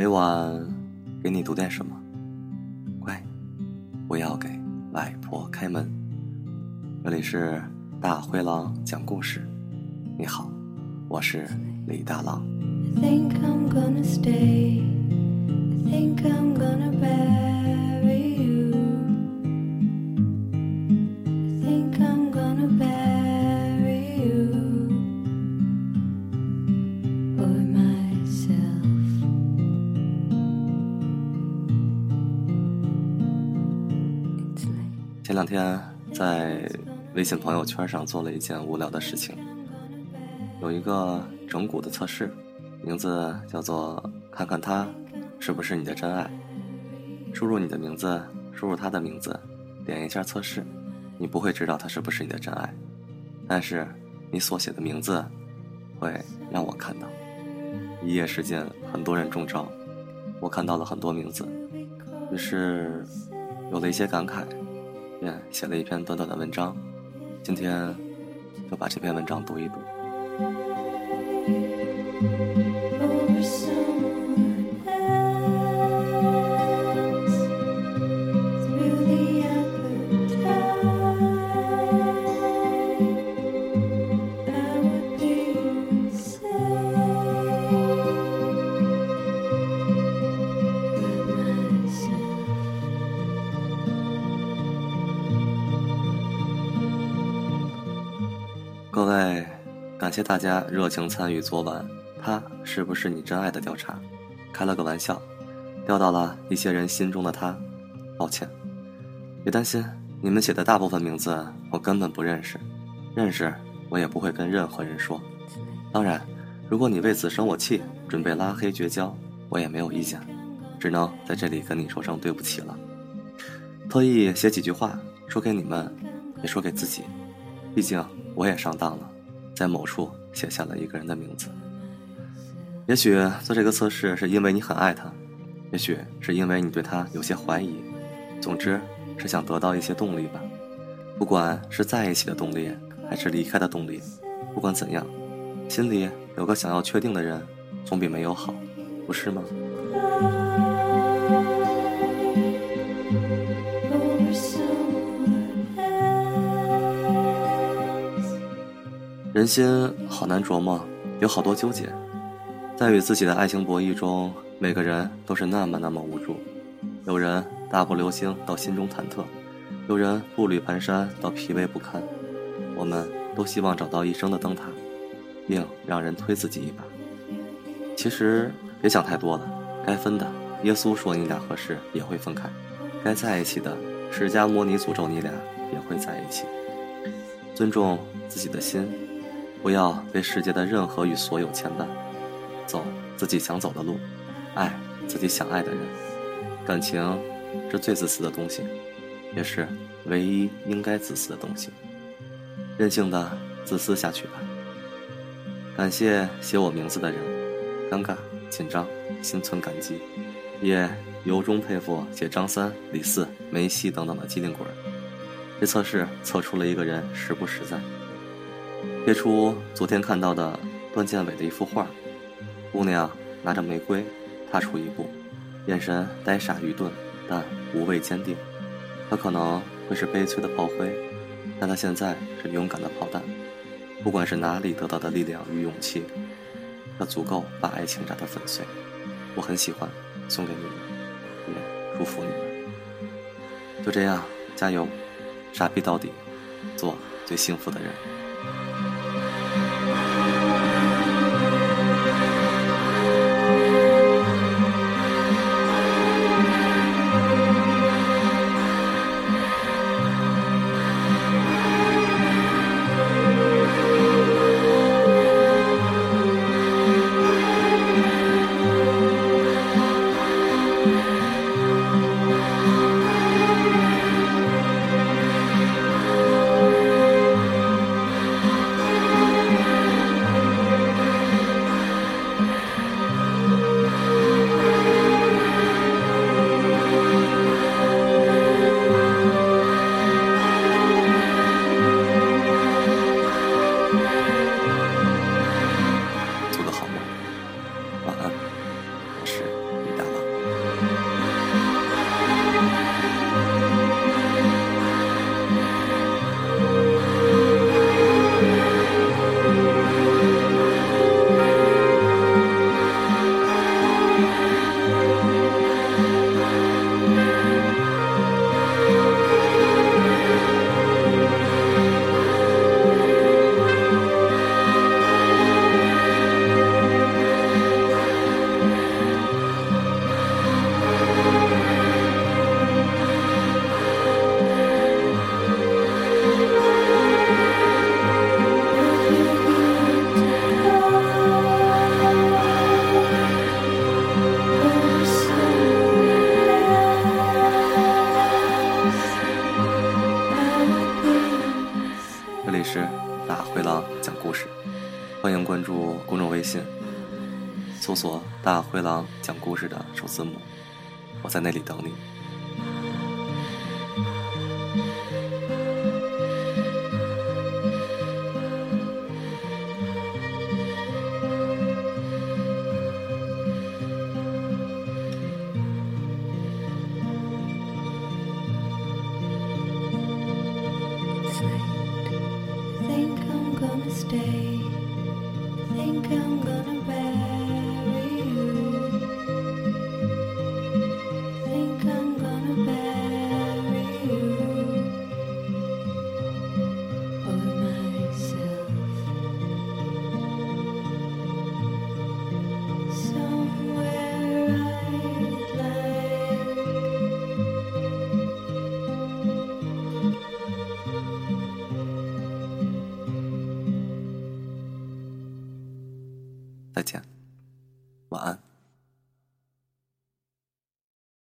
每晚给你读点什么？乖，不要给外婆开门。这里是大灰狼讲故事。你好，我是李大狼。前两天在微信朋友圈上做了一件无聊的事情，有一个整蛊的测试，名字叫做“看看他是不是你的真爱”。输入你的名字，输入他的名字，点一下测试，你不会知道他是不是你的真爱，但是你所写的名字会让我看到。一夜时间，很多人中招，我看到了很多名字，于是有了一些感慨。便写了一篇短短的文章，今天就把这篇文章读一读。各位，感谢大家热情参与昨晚他是不是你真爱的调查，开了个玩笑，钓到了一些人心中的他。抱歉，别担心，你们写的大部分名字我根本不认识，认识我也不会跟任何人说。当然，如果你为此生我气，准备拉黑绝交，我也没有意见，只能在这里跟你说声对不起了。特意写几句话，说给你们，也说给自己，毕竟。我也上当了，在某处写下了一个人的名字。也许做这个测试是因为你很爱他，也许是因为你对他有些怀疑，总之是想得到一些动力吧。不管是在一起的动力，还是离开的动力，不管怎样，心里有个想要确定的人，总比没有好，不是吗？人心好难琢磨，有好多纠结，在与自己的爱情博弈中，每个人都是那么那么无助。有人大步流星到心中忐忑，有人步履蹒跚到疲惫不堪。我们都希望找到一生的灯塔，并让人推自己一把。其实别想太多了，该分的，耶稣说你俩合适也会分开；该在一起的，释迦摩尼诅咒你俩也会在一起。尊重自己的心。不要被世界的任何与所有牵绊，走自己想走的路，爱自己想爱的人。感情是最自私的东西，也是唯一应该自私的东西。任性的自私下去吧。感谢写我名字的人，尴尬、紧张、心存感激，也由衷佩服写张三、李四、梅西等等的机灵鬼。这测试测出了一个人实不实在。贴出昨天看到的段建伟的一幅画，姑娘拿着玫瑰，踏出一步，眼神呆傻愚钝，但无畏坚定。她可能会是悲催的炮灰，但她现在是勇敢的炮弹。不管是哪里得到的力量与勇气，它足够把爱情炸得粉碎。我很喜欢，送给你们，也祝福你们。就这样，加油，傻逼到底，做最幸福的人。欢迎关注公众微信，搜索“大灰狼讲故事”的首字母，我在那里等你。I'm gonna 再见，晚安。